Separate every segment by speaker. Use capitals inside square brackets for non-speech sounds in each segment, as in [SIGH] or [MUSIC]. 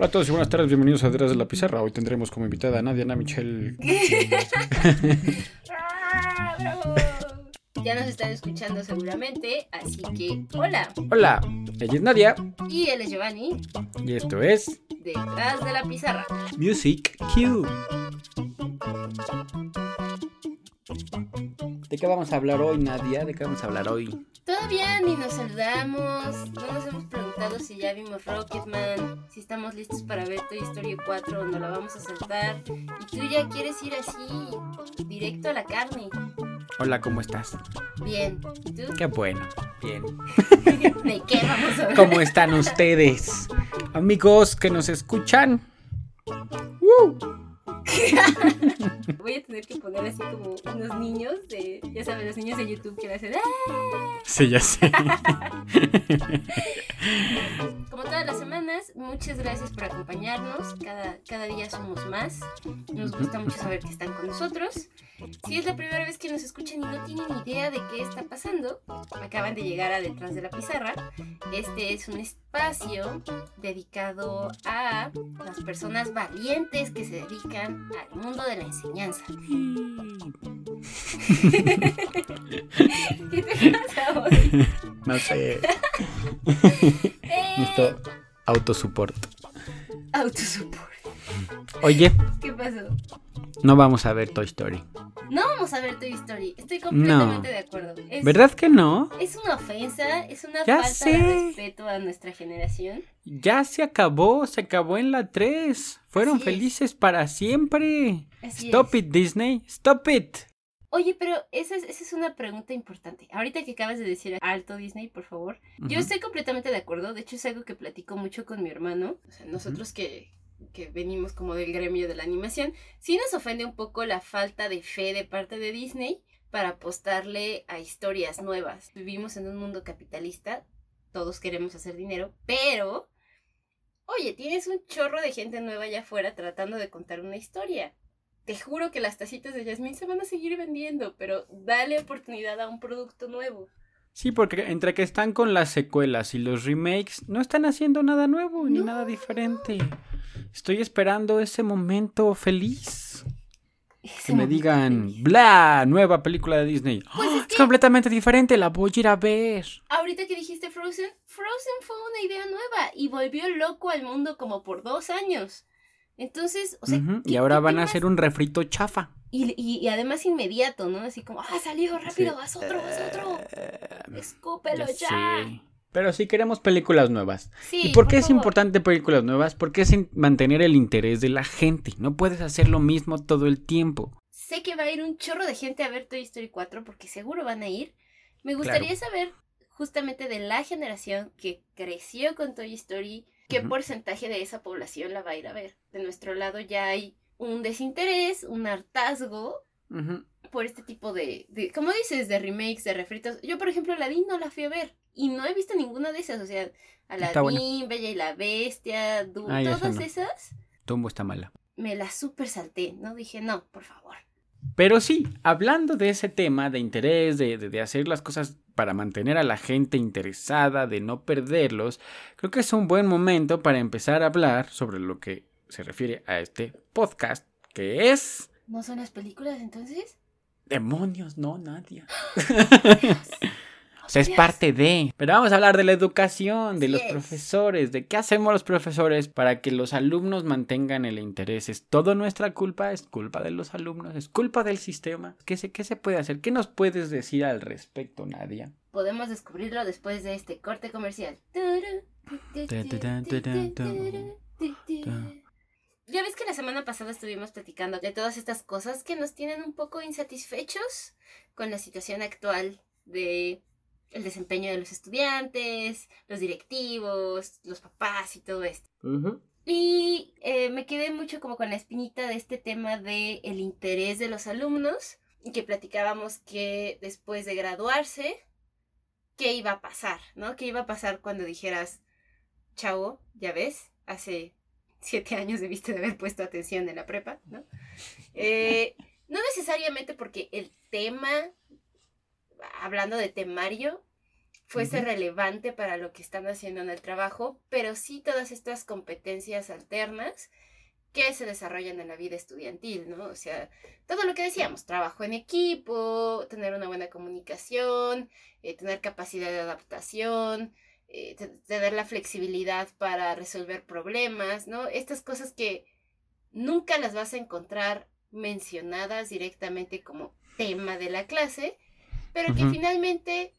Speaker 1: Hola a todos y buenas tardes, bienvenidos a Detrás de la Pizarra. Hoy tendremos como invitada a Nadia Ana Michelle. [LAUGHS]
Speaker 2: Ya nos están escuchando seguramente, así que hola.
Speaker 1: Hola, ella es Nadia
Speaker 2: Y él es Giovanni,
Speaker 1: y esto es
Speaker 2: detrás de la pizarra.
Speaker 1: Music Q. ¿De qué vamos a hablar hoy, Nadia? ¿De qué vamos a hablar hoy?
Speaker 2: Todavía ni nos saludamos, no nos hemos preguntado si ya vimos Rocketman, si estamos listos para ver Toy Story 4 o no la vamos a saltar. Y tú ya quieres ir así, directo a la carne.
Speaker 1: Hola, ¿cómo estás?
Speaker 2: Bien, ¿y tú?
Speaker 1: Qué bueno. Bien. [LAUGHS]
Speaker 2: ¿De qué vamos a hablar?
Speaker 1: ¿Cómo están ustedes? Amigos que nos escuchan. ¡Woo! [LAUGHS]
Speaker 2: Voy a tener que poner así como unos niños de, ya sabes, los niños de YouTube que le hacen ¡Ah!
Speaker 1: Sí, ya sé. [LAUGHS]
Speaker 2: Todas las semanas, muchas gracias por acompañarnos. Cada, cada día somos más. Nos gusta mucho saber que están con nosotros. Si es la primera vez que nos escuchan y no tienen idea de qué está pasando, acaban de llegar a Detrás de la Pizarra. Este es un espacio dedicado a las personas valientes que se dedican al mundo de la enseñanza. [LAUGHS] ¿Qué te pasa hoy?
Speaker 1: No sé. [LAUGHS]
Speaker 2: ¡Eh!
Speaker 1: Autosupport.
Speaker 2: Autosupport.
Speaker 1: Oye,
Speaker 2: ¿Qué pasó?
Speaker 1: no vamos a ver Toy Story.
Speaker 2: No vamos a ver Toy Story. Estoy completamente de acuerdo. Es,
Speaker 1: ¿Verdad que no?
Speaker 2: Es una ofensa, es una
Speaker 1: Ya
Speaker 2: falta
Speaker 1: sé.
Speaker 2: de respeto a nuestra generación.
Speaker 1: Ya se acabó, se acabó en la 3. Fueron
Speaker 2: Así es.
Speaker 1: felices para siempre.
Speaker 2: Así
Speaker 1: Stop
Speaker 2: es.
Speaker 1: it, Disney. Stop it.
Speaker 2: Oye, pero esa es, esa es una pregunta importante. Ahorita que acabas de decir alto Disney, por favor. Yo estoy completamente de acuerdo. De hecho, es algo que platico mucho con mi hermano. O sea, nosotros que, que venimos como del gremio de la animación, sí nos ofende un poco la falta de fe de parte de Disney para apostarle a historias nuevas. Vivimos en un mundo capitalista, todos queremos hacer dinero, pero, oye, tienes un chorro de gente nueva allá afuera tratando de contar una historia. Te juro que las tacitas de Jasmine se van a seguir vendiendo, pero dale oportunidad a un producto nuevo.
Speaker 1: Sí, porque entre que están con las secuelas y los remakes, no están haciendo nada nuevo ni nada diferente. Estoy esperando ese momento feliz. Que me digan, bla, nueva película de Disney.
Speaker 2: Pues
Speaker 1: ¡Ah!
Speaker 2: es
Speaker 1: completamente diferente, la voy a ir a ver.
Speaker 2: Ahorita que dijiste Frozen, Frozen fue una idea nueva y volvió loco al mundo como por dos años. Entonces, o sea,
Speaker 1: Ujú,
Speaker 2: ¿qué-
Speaker 1: Y ahora van a hacer un refrito chafa.
Speaker 2: Y, y- y además inmediato, ¿no? Así como, ah, salió rápido,
Speaker 1: Sí.
Speaker 2: haz otro, haz otro.
Speaker 1: Eh,
Speaker 2: Escúpelo
Speaker 1: ya
Speaker 2: ya.
Speaker 1: sé. Pero sí queremos películas nuevas.
Speaker 2: Sí,
Speaker 1: ¿Y por qué es
Speaker 2: favor.
Speaker 1: importante películas nuevas? Porque es mantener el interés de la gente. No puedes hacer lo mismo todo el tiempo.
Speaker 2: Sé que va a ir un chorro de gente a ver Toy Story 4 porque seguro van a ir. Me gustaría saber justamente de la generación que creció con Toy Story, qué porcentaje de esa población la va a ir a ver. De nuestro lado ya hay un desinterés, un hartazgo por este tipo de, de como dices, de remakes, de refritos. Yo, por ejemplo, Aladdin no la fui a ver y no he visto ninguna de esas. O sea. Aladdin, Bella y la Bestia,
Speaker 1: Ay, esa
Speaker 2: todas
Speaker 1: no.
Speaker 2: esas
Speaker 1: Dumbo está mala.
Speaker 2: me las super salté, ¿no? Dije, no, por favor.
Speaker 1: Pero sí, hablando de ese tema de interés, de, de- de hacer las cosas para mantener a la gente interesada, de no perderlos, creo que es un buen momento para empezar a hablar sobre lo que se refiere a este podcast, que es...
Speaker 2: ¿No son las películas entonces?
Speaker 1: Demonios, no, Nadia. [LAUGHS]
Speaker 2: O
Speaker 1: O sea, es parte de... Pero vamos a hablar de la educación, de los
Speaker 2: es.
Speaker 1: profesores, de qué hacemos los profesores para que los alumnos mantengan el interés. ¿Es todo nuestra culpa? ¿Es culpa de los alumnos? ¿Es culpa del sistema? ¿Qué se, qué se puede hacer? ¿Qué nos puedes decir al respecto, Nadia?
Speaker 2: Podemos descubrirlo después de este corte comercial. Ya ves que la semana pasada estuvimos platicando de todas estas cosas que nos tienen un poco insatisfechos con la situación actual de el desempeño de los estudiantes, los directivos, los papás y todo esto. Y eh, me quedé mucho como con la espinita de este tema de el interés de los alumnos y que platicábamos que después de graduarse, ¿qué iba a pasar? ¿No? ¿Qué iba a pasar cuando dijeras, chavo, ya ves, hace siete años debiste de haber puesto atención en la prepa, ¿no? Eh, no necesariamente porque el tema, hablando de temario, fuese relevante para lo que están haciendo en el trabajo, pero sí todas estas competencias alternas que se desarrollan en la vida estudiantil, ¿no? O sea, todo lo que decíamos, trabajo en equipo, tener una buena comunicación, eh, tener capacidad de adaptación, eh, tener la flexibilidad para resolver problemas, ¿no? Estas cosas que nunca las vas a encontrar mencionadas directamente como tema de la clase, pero que finalmente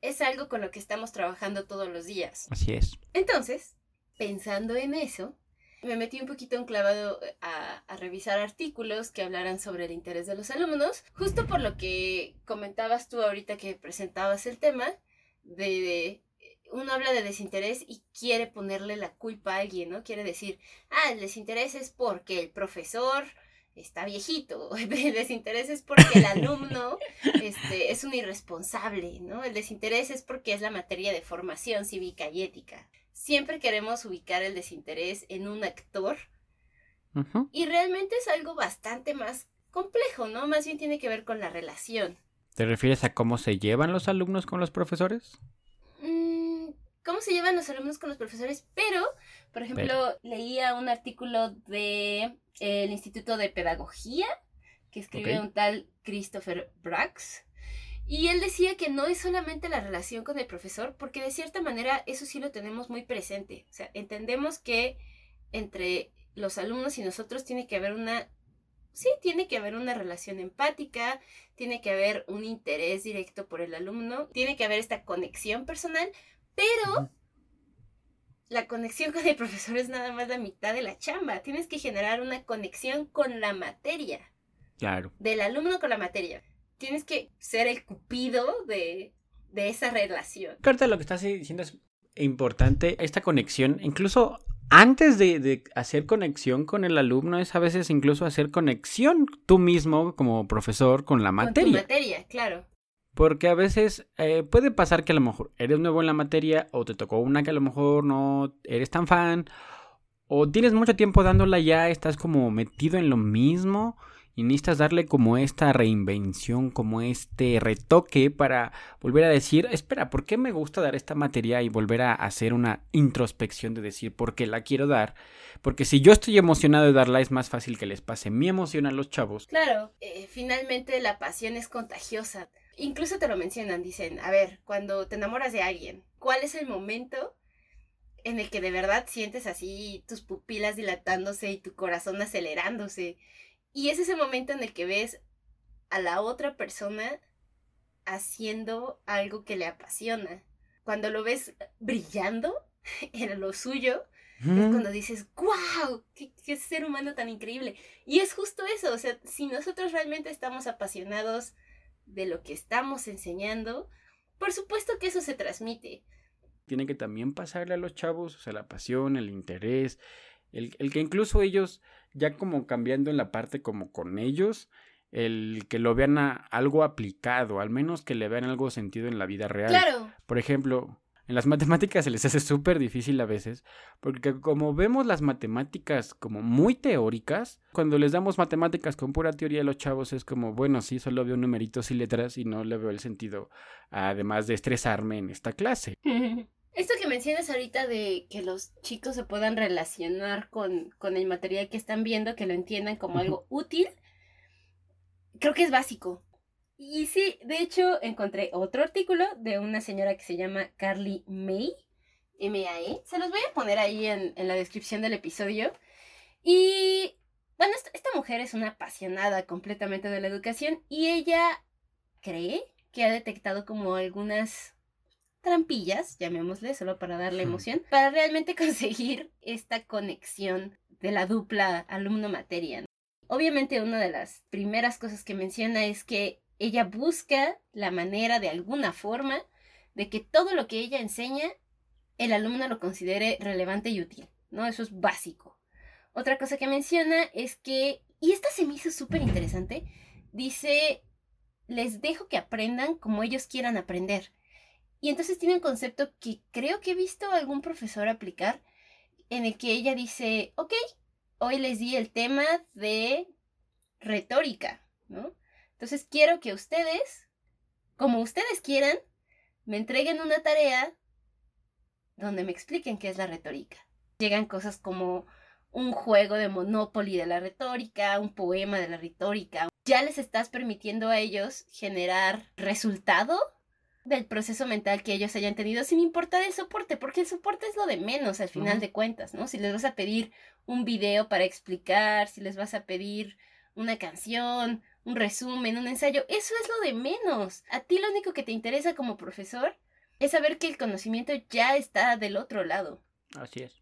Speaker 2: es algo con lo que estamos trabajando todos los días.
Speaker 1: Así es.
Speaker 2: Entonces, pensando en eso, me metí un poquito enclavado eh, a, a, revisar artículos que hablaran sobre el interés de los alumnos, justo por lo que comentabas tú ahorita que presentabas el tema, de, de uno habla de desinterés y quiere ponerle la culpa a alguien, ¿no? Quiere decir, ah, el desinterés es porque el profesor está viejito, [LAUGHS] el desinterés es porque el alumno [LAUGHS] este, es un irresponsable, ¿no? El desinterés es porque es la materia de formación cívica y ética. Siempre queremos ubicar el desinterés en un actor y realmente es algo bastante más complejo, ¿no? Más bien tiene que ver con la relación.
Speaker 1: ¿Te refieres a cómo se llevan los alumnos con los profesores?
Speaker 2: ¿Cómo se llevan los alumnos con los profesores? Pero, por ejemplo, leía un artículo de el Instituto de Pedagogía, que escribe un tal Christopher Brax. Y él decía que no es solamente la relación con el profesor, porque de cierta manera eso sí lo tenemos muy presente. O sea, entendemos que entre los alumnos y nosotros tiene que haber una, sí, tiene que haber una relación empática, tiene que haber un interés directo por el alumno, tiene que haber esta conexión personal, pero la conexión con el profesor es nada más la mitad de la chamba. Tienes que generar una conexión con la materia.
Speaker 1: Claro.
Speaker 2: Del alumno con la materia. Tienes que ser el cupido de, de esa relación.
Speaker 1: Carta, lo que estás diciendo es importante, esta conexión, incluso antes de, de, hacer conexión con el alumno, es a veces incluso hacer conexión tú mismo como profesor con la materia.
Speaker 2: Con tu materia, claro.
Speaker 1: Porque a veces eh, puede pasar que a lo mejor eres nuevo en la materia o te tocó una que a lo mejor no eres tan fan o tienes mucho tiempo dándola ya, estás como metido en lo mismo y necesitas darle como esta reinvención, como este retoque para volver a decir, espera, ¿por qué me gusta dar esta materia y volver a hacer una introspección de decir por qué la quiero dar? Porque si yo estoy emocionado de darla es más fácil que les pase mi emoción a los chavos.
Speaker 2: Claro, eh, finalmente la pasión es contagiosa incluso te lo mencionan, dicen, a ver, cuando te enamoras de alguien, ¿cuál es el momento en el que de verdad sientes así tus pupilas dilatándose y tu corazón acelerándose? Y es ese momento en el que ves a la otra persona haciendo algo que le apasiona. Cuando lo ves brillando [LAUGHS] en lo suyo, es cuando dices, ¡guau! Qué, ¡Qué, ser humano tan increíble! Y es justo eso, o sea, si nosotros realmente estamos apasionados de lo que estamos enseñando, por supuesto que eso se transmite.
Speaker 1: Tiene que también pasarle a los chavos, o sea, la pasión, el interés, el, el que incluso ellos, ya como cambiando en la parte como con ellos, el que lo vean a algo aplicado, al menos que le vean algo sentido en la vida real.
Speaker 2: Claro.
Speaker 1: Por ejemplo, en las matemáticas se les hace súper difícil a veces, porque como vemos las matemáticas como muy teóricas, cuando les damos matemáticas con pura teoría a los chavos es como, bueno, sí, solo veo numeritos y letras y no le veo el sentido, además de estresarme en esta clase. [LAUGHS]
Speaker 2: Esto que mencionas ahorita de que los chicos se puedan relacionar con, con el material que están viendo, que lo entiendan como algo útil, creo que es básico. Y sí, de hecho encontré otro artículo de una señora que se llama Carly May, M-A-E. Se los voy a poner ahí en, la descripción del episodio. Y bueno, esta, esta mujer es una apasionada completamente de la educación y ella cree que ha detectado como algunas trampillas, llamémosle, solo para darle emoción, para realmente [LAUGHS] conseguir esta conexión de la dupla alumno-materia. Obviamente una de las primeras cosas que menciona es que ella busca la manera de alguna forma de que todo lo que ella enseña el alumno lo considere relevante y útil, ¿no? Eso es básico. Otra cosa que menciona es que, y esta se me hizo súper interesante, dice, les dejo que aprendan como ellos quieran aprender. Y entonces tiene un concepto que creo que he visto algún profesor aplicar, en el que ella dice, ok, hoy les di el tema de retórica, ¿no? Entonces quiero que ustedes, como ustedes quieran, me entreguen una tarea donde me expliquen qué es la retórica. Llegan cosas como un juego de Monopoly de la retórica, un poema de la retórica. Ya les estás permitiendo a ellos generar resultado del proceso mental que ellos hayan tenido sin importar el soporte, porque el soporte es lo de menos al final de cuentas, ¿no? Si les vas a pedir un video para explicar, si les vas a pedir una canción, un resumen, un ensayo, eso es lo de menos. A ti lo único que te interesa como profesor es saber que el conocimiento ya está del otro lado.
Speaker 1: Así es.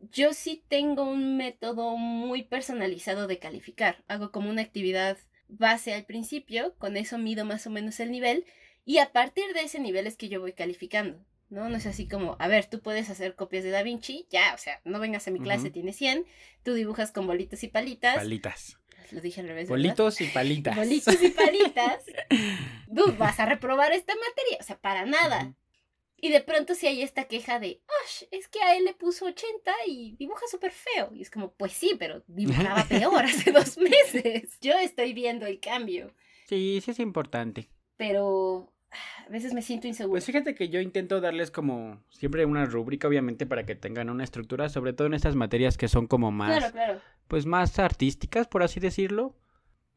Speaker 2: Yo sí tengo un método muy personalizado de calificar. Hago como una actividad base al principio, con eso mido más o menos el nivel y a partir de ese nivel es que yo voy calificando. ¿no? No es así como, a ver, tú puedes hacer copias de Da Vinci, ya, o sea, no vengas a mi clase, tienes 100, tú dibujas con bolitos y palitas.
Speaker 1: Palitas.
Speaker 2: Lo dije al revés.
Speaker 1: Bolitos y palitas.
Speaker 2: Bolitos y palitas. [LAUGHS] tú vas a reprobar esta materia, o sea, para nada. Y de pronto si hay esta queja de, es que a él le puso 80 y dibuja súper feo. Y es como, pues sí, pero dibujaba [LAUGHS] peor hace dos meses. Yo estoy viendo el cambio.
Speaker 1: Sí, sí es importante.
Speaker 2: Pero a veces me siento inseguro.
Speaker 1: Pues fíjate que yo intento darles como siempre una rúbrica, obviamente, para que tengan una estructura, sobre todo en estas materias que son como más,
Speaker 2: claro, claro.
Speaker 1: Pues más artísticas, por así decirlo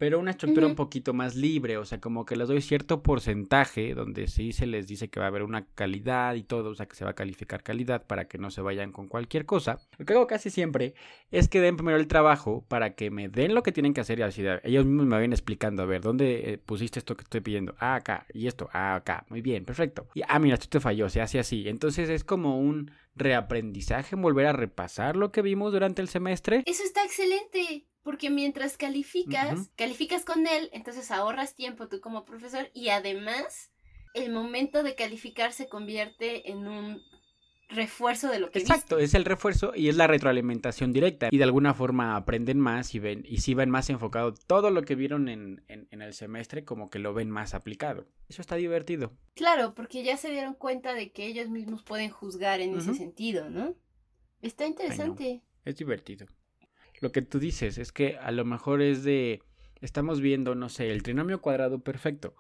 Speaker 1: pero una estructura un poquito más libre, o sea, como que les doy cierto porcentaje donde sí se les dice que va a haber una calidad y todo, o sea, que se va a calificar calidad para que no se vayan con cualquier cosa. Lo que hago casi siempre es que den primero el trabajo para que me den lo que tienen que hacer y así ellos mismos me vayan explicando, a ver, ¿dónde eh, pusiste esto que estoy pidiendo? Ah, acá, y esto, ah, acá, muy bien, perfecto. Y, ah, mira, esto te falló, se hace así. Entonces es como un reaprendizaje, volver a repasar lo que vimos durante el semestre.
Speaker 2: Eso está excelente. Porque mientras calificas, calificas con él, entonces ahorras tiempo tú como profesor y además el momento de calificar se convierte en un refuerzo de lo que
Speaker 1: Exacto, es el refuerzo y es la retroalimentación directa. Y de alguna forma aprenden más y ven, y si ven más enfocado todo lo que vieron en, en, el semestre, como que lo ven más aplicado. Eso está divertido.
Speaker 2: Claro, porque ya se dieron cuenta de que ellos mismos pueden juzgar en ese sentido, ¿no? Está interesante.
Speaker 1: Es divertido lo que tú dices es que a lo mejor es de, estamos viendo, no sé, el trinomio cuadrado perfecto.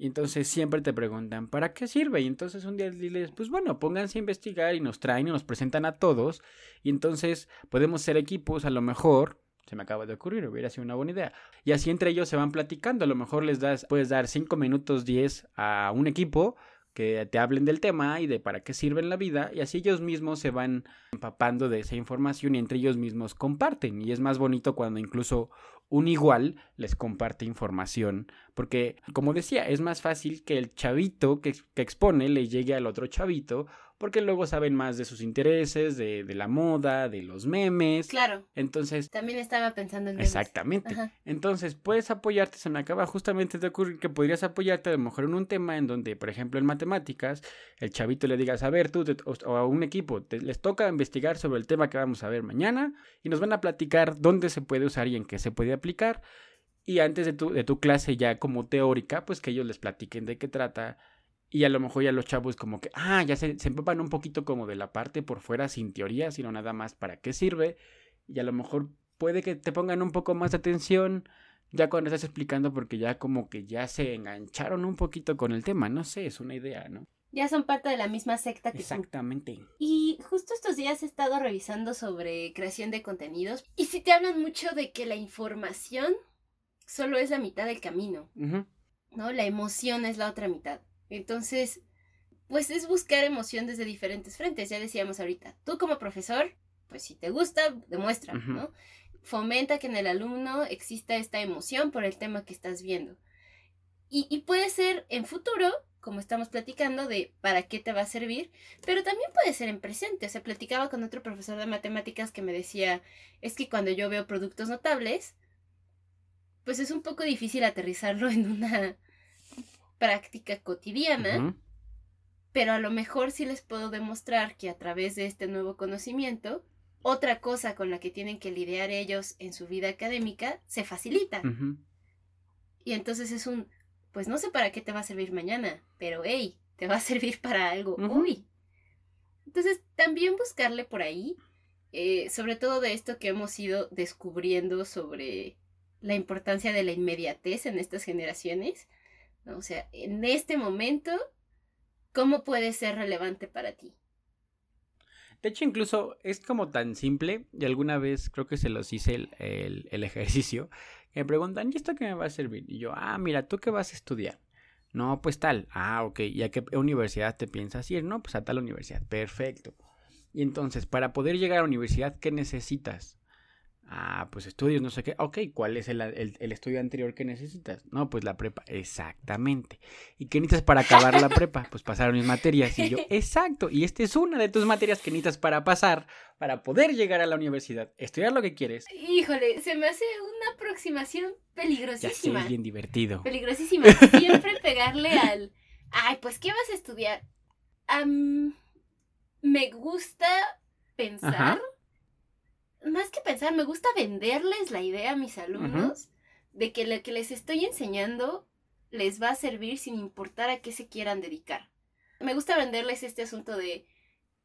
Speaker 1: Y entonces siempre te preguntan, ¿para qué sirve? Y entonces un día diles, pues bueno, pónganse a investigar y nos traen y nos presentan a todos. Y entonces podemos ser equipos, a lo mejor, se me acaba de ocurrir, hubiera sido una buena idea. Y así entre ellos se van platicando, a lo mejor les das, puedes dar 5 minutos 10 a un equipo que te hablen del tema y de para qué sirve en la vida y así ellos mismos se van empapando de esa información y entre ellos mismos comparten. Y es más bonito cuando incluso un igual les comparte información porque como decía es más fácil que el chavito que, que expone le llegue al otro chavito porque luego saben más de sus intereses, de, la moda, de los memes.
Speaker 2: Claro.
Speaker 1: Entonces.
Speaker 2: También estaba pensando en
Speaker 1: Exactamente. Entonces, puedes apoyarte, se me acaba justamente de ocurrir que podrías apoyarte a lo mejor en un tema en donde, por ejemplo, en matemáticas, el chavito le digas, a ver, tú o, a un equipo, les toca investigar sobre el tema que vamos a ver mañana y nos van a platicar dónde se puede usar y en qué se puede aplicar. Y antes de tu, de tu clase ya como teórica, pues que ellos les platiquen de qué trata y a lo mejor ya los chavos como que, ah, ya se, se empapan un poquito como de la parte por fuera sin teoría, sino nada más para qué sirve. Y a lo mejor puede que te pongan un poco más de atención ya cuando estás explicando porque ya como que ya se engancharon un poquito con el tema, no sé, es una idea, ¿no?
Speaker 2: Ya son parte de la misma secta que
Speaker 1: Exactamente.
Speaker 2: Y justo estos días he estado revisando sobre creación de contenidos y si te hablan mucho de que la información solo es la mitad del camino, ¿no? La emoción es la otra mitad. Entonces, pues es buscar emoción desde diferentes frentes. Ya decíamos ahorita, tú como profesor, pues si te gusta, demuestra, ¿no? Fomenta que en el alumno exista esta emoción por el tema que estás viendo. Y, puede ser en futuro, como estamos platicando, de para qué te va a servir, pero también puede ser en presente. O sea, platicaba con otro profesor de matemáticas que me decía, es que cuando yo veo productos notables, pues es un poco difícil aterrizarlo en una práctica cotidiana, pero a lo mejor sí les puedo demostrar que a través de este nuevo conocimiento, otra cosa con la que tienen que lidiar ellos en su vida académica se facilita. Y entonces es un, pues no sé para qué te va a servir mañana, pero hey, te va a [LAUGHS] servir para algo hoy. Entonces también buscarle por ahí, eh, sobre todo de esto que hemos ido descubriendo sobre la importancia de la inmediatez en estas generaciones, o sea, en este momento ¿cómo puede ser relevante para ti?
Speaker 1: De hecho, incluso es como tan simple, y alguna vez creo que se los hice el, el, [LAUGHS] ejercicio, me preguntan, ¿y esto qué me va a servir? Y yo, ah, mira, ¿tú qué vas a estudiar? No, pues tal. Ah, ok. ¿Y a qué universidad te piensas ir? No, pues a tal universidad. Perfecto. Y entonces, para poder llegar a la universidad, ¿qué necesitas? Ah, pues estudios, no sé qué. Ok, ¿cuál es el, estudio anterior que necesitas? No, pues la prepa. Exactamente. ¿Y qué necesitas para acabar la prepa? Pues pasar mis materias. Y yo, [LAUGHS] exacto. Y esta es una de tus materias que necesitas para pasar, para poder llegar a la universidad, estudiar lo que quieres.
Speaker 2: Híjole, se me hace una aproximación peligrosísima.
Speaker 1: Ya sé, bien divertido.
Speaker 2: Peligrosísima. Siempre pegarle al. Ay, pues, ¿qué vas a estudiar? me gusta pensar más que pensar, me gusta venderles la idea a mis alumnos de que lo que les estoy enseñando les va a servir sin importar a qué se quieran dedicar. Me gusta venderles este asunto de,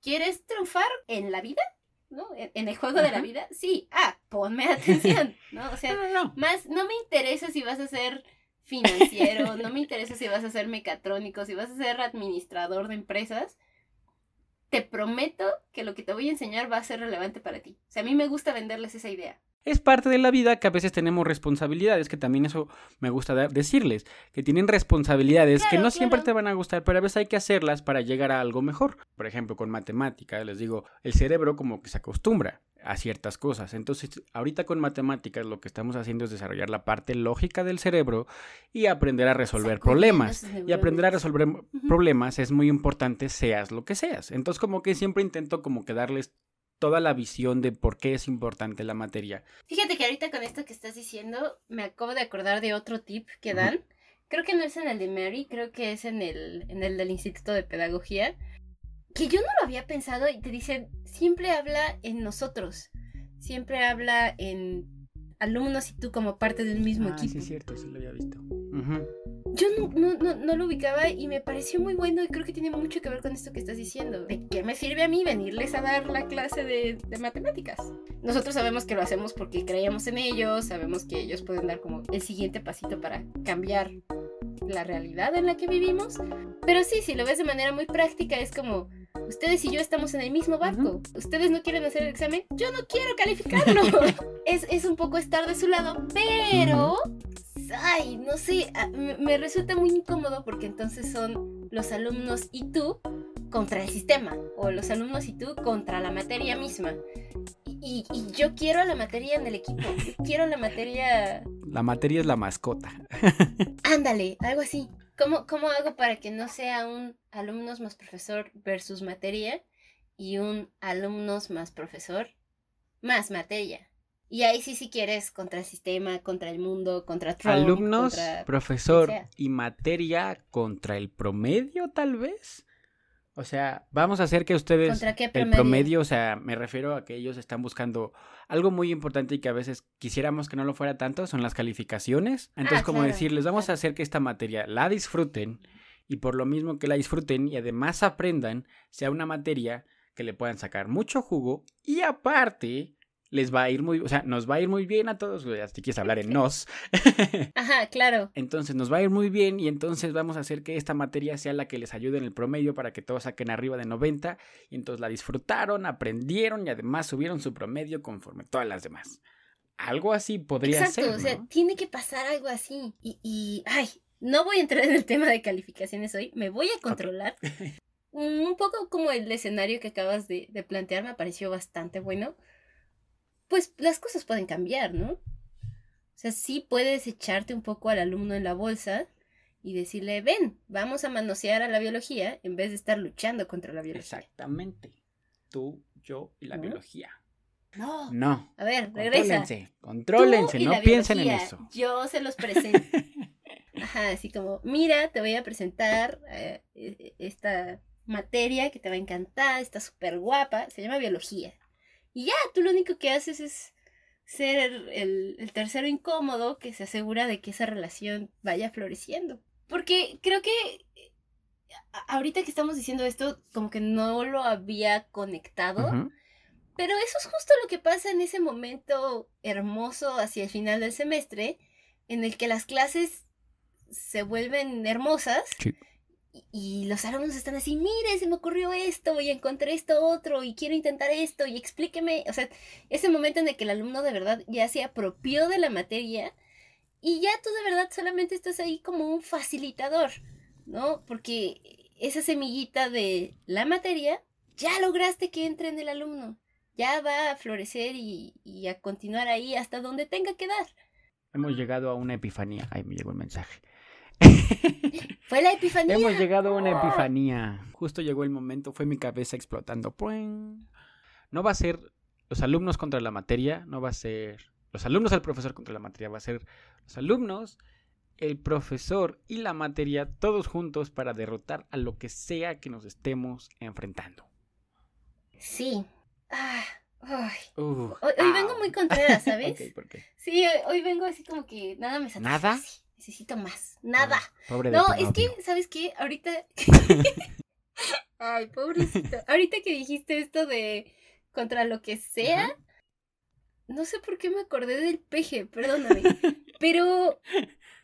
Speaker 2: ¿quieres triunfar en la vida? ¿No? En, el juego de la vida. Sí, ah, ponme [LAUGHS] atención, ¿no? O sea, más, no me interesa si vas a ser financiero, no me interesa si vas a ser mecatrónico, si vas a ser administrador de empresas te prometo que lo que te voy a enseñar va a ser relevante para ti. O sea, a mí me gusta venderles esa idea.
Speaker 1: Es parte de la vida que a veces tenemos responsabilidades, que también eso me gusta decirles, que tienen responsabilidades que no siempre te van a gustar, pero a veces hay que hacerlas para llegar a algo mejor. Por ejemplo, con matemáticas, les digo, el cerebro como que se acostumbra a ciertas cosas. Entonces, ahorita con matemáticas lo que estamos haciendo es desarrollar la parte lógica del cerebro y aprender a resolver problemas. Y aprender a resolver problemas es muy importante seas lo que seas. Entonces, como que siempre intento como que darles toda la visión de por qué es importante la materia.
Speaker 2: Fíjate que ahorita con esto que estás diciendo, me acabo de acordar de otro tip que dan. Creo que no es en el de Mary, creo que es en el, en el del Instituto de Pedagogía. Que yo no lo había pensado y te dicen, siempre habla en nosotros. Siempre habla en alumnos y tú como parte del mismo
Speaker 1: ah,
Speaker 2: equipo.
Speaker 1: Sí, es cierto, sí lo había visto
Speaker 2: yo no, no, no, lo ubicaba y me pareció muy bueno y creo que tiene mucho que ver con esto que estás diciendo. ¿De qué me sirve a mí venirles a dar la clase de, de matemáticas? Nosotros sabemos que lo hacemos porque creemos en ellos, sabemos que ellos pueden dar como el siguiente pasito para cambiar la realidad en la que vivimos. Pero sí, si lo ves de manera muy práctica, es como, ustedes y yo estamos en el mismo barco. Ustedes no quieren hacer el examen, yo no quiero calificarlo. [LAUGHS] es, es un poco estar de su lado, pero ay, no sé, me resulta muy incómodo porque entonces son los alumnos y tú contra el sistema o los alumnos y tú contra la materia misma. Y, yo quiero la materia en el equipo, quiero la materia...
Speaker 1: La materia es la mascota. [LAUGHS]
Speaker 2: Ándale, algo así. ¿Cómo, ¿Cómo hago para que no sea un alumnos más profesor versus materia y un alumnos más profesor más materia? Y ahí sí, si quieres, contra el sistema, contra el mundo, contra Trump.
Speaker 1: Alumnos, profesor y materia contra el promedio, tal vez. O sea, vamos a hacer que ustedes... ¿Contra qué promedio? El promedio, o sea, me refiero a que ellos están buscando algo muy importante y que a veces quisiéramos que no lo fuera tanto, son las calificaciones. Entonces, ah, como decirles, vamos a hacer que esta materia la disfruten y por lo mismo que la disfruten y además aprendan, sea una materia que le puedan sacar mucho jugo y aparte les va a ir muy, o sea, nos va a ir muy bien a todos, si quieres hablar en nos. [LAUGHS]
Speaker 2: Ajá, claro.
Speaker 1: Entonces nos va a ir muy bien y entonces vamos a hacer que esta materia sea la que les ayude en el promedio para que todos saquen arriba de 90 y entonces la disfrutaron, aprendieron y además subieron su promedio conforme todas las demás. Algo así podría ser. Exacto, o sea,
Speaker 2: tiene que pasar algo así. Y, y, ay, no voy a entrar en el tema de calificaciones hoy, me voy a controlar. [LAUGHS] Un poco como el escenario que acabas de, de plantear me pareció bastante bueno pues las cosas pueden cambiar, ¿no? O sea, sí puedes echarte un poco al alumno en la bolsa y decirle, ven, vamos a manosear a la biología en vez de estar luchando contra la biología.
Speaker 1: Exactamente. Tú, yo y la biología.
Speaker 2: No.
Speaker 1: No.
Speaker 2: A ver, regresa.
Speaker 1: Contrólense, contrólense, no piensen en eso.
Speaker 2: Yo se los presento. [LAUGHS] Ajá, así como, mira, te voy a presentar eh, e, e, esta materia que te va a encantar, está súper guapa, se llama biología. Y ya, tú lo único que haces es ser el, tercero incómodo que se asegura de que esa relación vaya floreciendo. Porque creo que ahorita que estamos diciendo esto, como que no lo había conectado. Pero eso es justo lo que pasa en ese momento hermoso hacia el final del semestre, en el que las clases se vuelven hermosas y los alumnos están así, mire, se me ocurrió esto y encontré esto otro y quiero intentar esto y explíqueme. O sea, ese momento en el que el alumno de verdad ya se apropió de la materia y ya tú de verdad solamente estás ahí como un facilitador, ¿no? Porque esa semillita de la materia ya lograste que entre en el alumno. Ya va a florecer y, a continuar ahí hasta donde tenga que dar.
Speaker 1: Hemos llegado a una epifanía. Ahí me llegó el mensaje. [LAUGHS]
Speaker 2: Fue la epifanía.
Speaker 1: Hemos llegado a una epifanía. Justo llegó el momento, fue mi cabeza explotando. No va a ser los alumnos contra la materia, no va a ser los alumnos al profesor contra la materia, va a ser los alumnos, el profesor y la materia todos juntos para derrotar a lo que sea que nos estemos enfrentando.
Speaker 2: Sí. Ah, hoy, vengo muy contenta, [LAUGHS] ¿sabes? ¿por qué? Sí, hoy, vengo así como que nada me satisface.
Speaker 1: ¿Nada?
Speaker 2: Necesito más. Nada. no, es que, ¿sabes qué? Ahorita. [LAUGHS] [LAUGHS] Ay, pobrecito. Ahorita que dijiste esto de contra lo que sea, no sé por qué me acordé del peje, perdóname. [LAUGHS] pero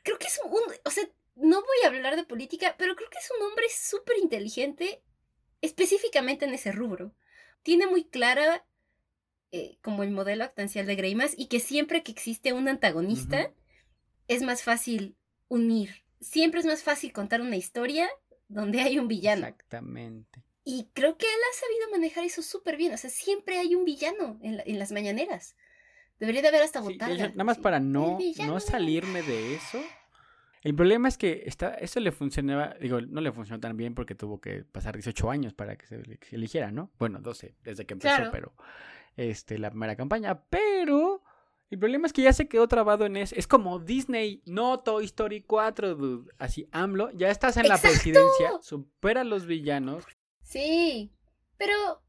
Speaker 2: creo que es un. O sea, no voy a hablar de política, pero creo que es un hombre súper inteligente, específicamente en ese rubro. Tiene muy clara eh, como el modelo actancial de Greimas y que siempre que existe un antagonista, es más fácil unir. Siempre es más fácil contar una historia donde hay un villano.
Speaker 1: Exactamente.
Speaker 2: Y creo que él ha sabido manejar eso súper bien. O sea, siempre hay un villano en, las mañaneras. Debería de haber hasta sí,
Speaker 1: Nada más para no, no salirme de eso. El problema es que está, eso le funcionaba, digo, no le funcionó tan bien porque tuvo que pasar 18 años para que se, eligiera, ¿no? Bueno, 12 desde que empezó, pero este, la primera campaña. Pero el problema es que ya se quedó trabado en eso. Es como Disney, no Toy Story 4, dude. Así, AMLO, ya estás en la presidencia, supera a los villanos.
Speaker 2: Sí, pero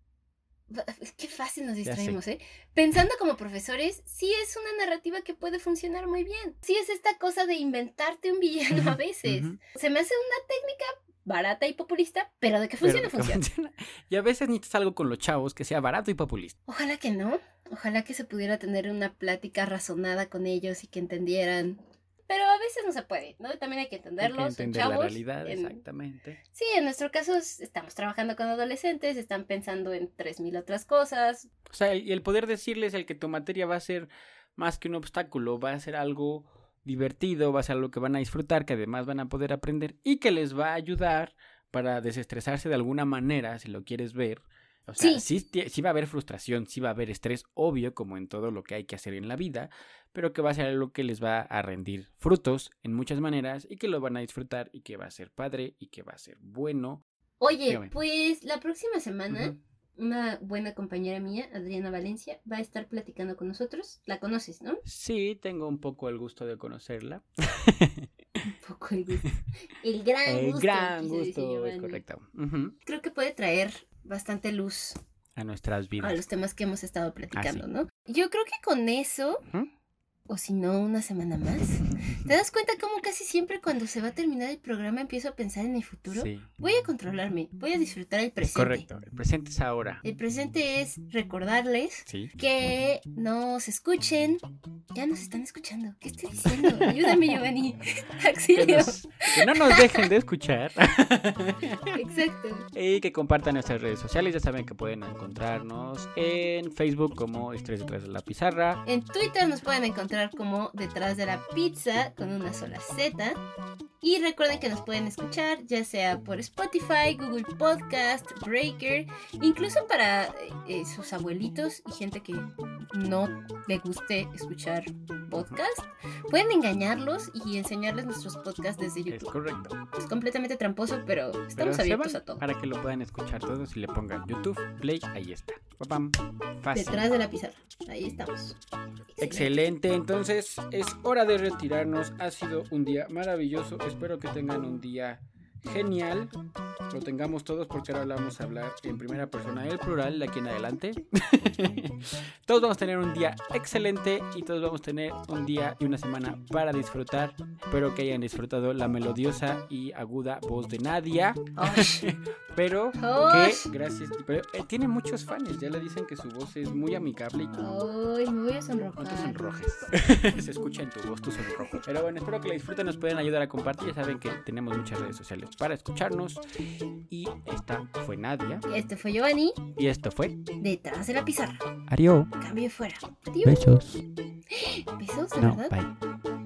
Speaker 2: [LAUGHS] qué fácil nos distraemos, ¿eh? Pensando como profesores, sí es una narrativa que puede funcionar muy bien. Sí es esta cosa de inventarte un villano a veces. Se me hace una técnica barata y populista, pero de que funciona, funciona. [LAUGHS]
Speaker 1: Y a veces necesitas algo con los chavos que sea barato y populista.
Speaker 2: Ojalá que no. Ojalá que se pudiera tener una plática razonada con ellos y que entendieran. Pero a veces no se puede, ¿no? También hay que entenderlos. Hay que entender la
Speaker 1: realidad, exactamente.
Speaker 2: Sí, en nuestro caso estamos trabajando con adolescentes, están pensando en tres mil otras cosas.
Speaker 1: O sea, y el poder decirles el que tu materia va a ser más que un obstáculo, va a ser algo divertido, va a ser algo que van a disfrutar, que además van a poder aprender y que les va a ayudar para desestresarse de alguna manera, si lo quieres ver. O sea, sí. sí. va a haber frustración, sí va a haber estrés, obvio, como en todo lo que hay que hacer en la vida, pero que va a ser algo que les va a rendir frutos en muchas maneras y que lo van a disfrutar y que va a ser padre y que va a ser bueno.
Speaker 2: Oye, pues la próxima semana una buena compañera mía, Adriana Valencia, va a estar platicando con nosotros. La conoces, ¿no?
Speaker 1: Sí, tengo un poco el gusto de conocerla.
Speaker 2: un poco el gusto. El gran
Speaker 1: gusto. El gran gusto, es correcto.
Speaker 2: Creo que puede traer bastante luz
Speaker 1: a nuestras vidas.
Speaker 2: A los temas que hemos estado platicando, ¿no? Yo creo que con eso o si no, una semana más. [LAUGHS] ¿Te das cuenta cómo casi siempre cuando se va a terminar el programa empiezo a pensar en el futuro? Sí. Voy a controlarme, voy a disfrutar el presente.
Speaker 1: Correcto, el presente es ahora.
Speaker 2: El presente es recordarles que nos escuchen. Ya nos están escuchando. ¿Qué estoy diciendo? Ayúdame, Giovanni. [LAUGHS] Auxilio.
Speaker 1: Que, no nos dejen de escuchar. [LAUGHS]
Speaker 2: Exacto.
Speaker 1: Y que compartan nuestras redes sociales. Ya saben que pueden encontrarnos en Facebook como Estrés detrás de la pizarra.
Speaker 2: En Twitter nos pueden encontrar como Detrás de la Pizza con una sola Z. Y recuerden que nos pueden escuchar ya sea por Spotify, Google Podcast, Breaker, incluso para eh, sus abuelitos y gente que no le guste escuchar podcast. Pueden engañarlos y enseñarles nuestros podcasts desde YouTube.
Speaker 1: Es correcto.
Speaker 2: Es completamente tramposo, pero estamos abiertos a todo.
Speaker 1: Para que lo puedan escuchar todos y le pongan YouTube, Play, ahí está.
Speaker 2: Detrás de la pizarra. Ahí estamos.
Speaker 1: Excelente. Entonces es hora de retirarnos. Ha sido un día maravilloso. Espero que tengan un día genial lo tengamos todos porque ahora vamos a hablar en primera persona el plural de aquí en adelante. [LAUGHS] todos vamos a tener un día excelente y todos vamos a tener un día y una semana para disfrutar. Espero que hayan disfrutado la melodiosa y aguda voz de Nadia. [LAUGHS] pero que gracias. Pero eh, tiene muchos fans, ya le dicen que su voz es muy amigable.
Speaker 2: Ay, me voy a sonrojar.
Speaker 1: No sonrojes. [LAUGHS] Se escucha en tu voz tu sonrojo. Pero bueno, espero que la disfruten, nos pueden ayudar a compartir. Ya saben que tenemos muchas redes sociales para escucharnos. Y esta fue Nadia.
Speaker 2: Este fue Giovanni.
Speaker 1: Y esto fue
Speaker 2: Detrás de la pizarra.
Speaker 1: Adiós.
Speaker 2: Cambio fuera. Adiós.
Speaker 1: Besos. [GASPS]
Speaker 2: Besos, de
Speaker 1: No,
Speaker 2: verdad.
Speaker 1: bye.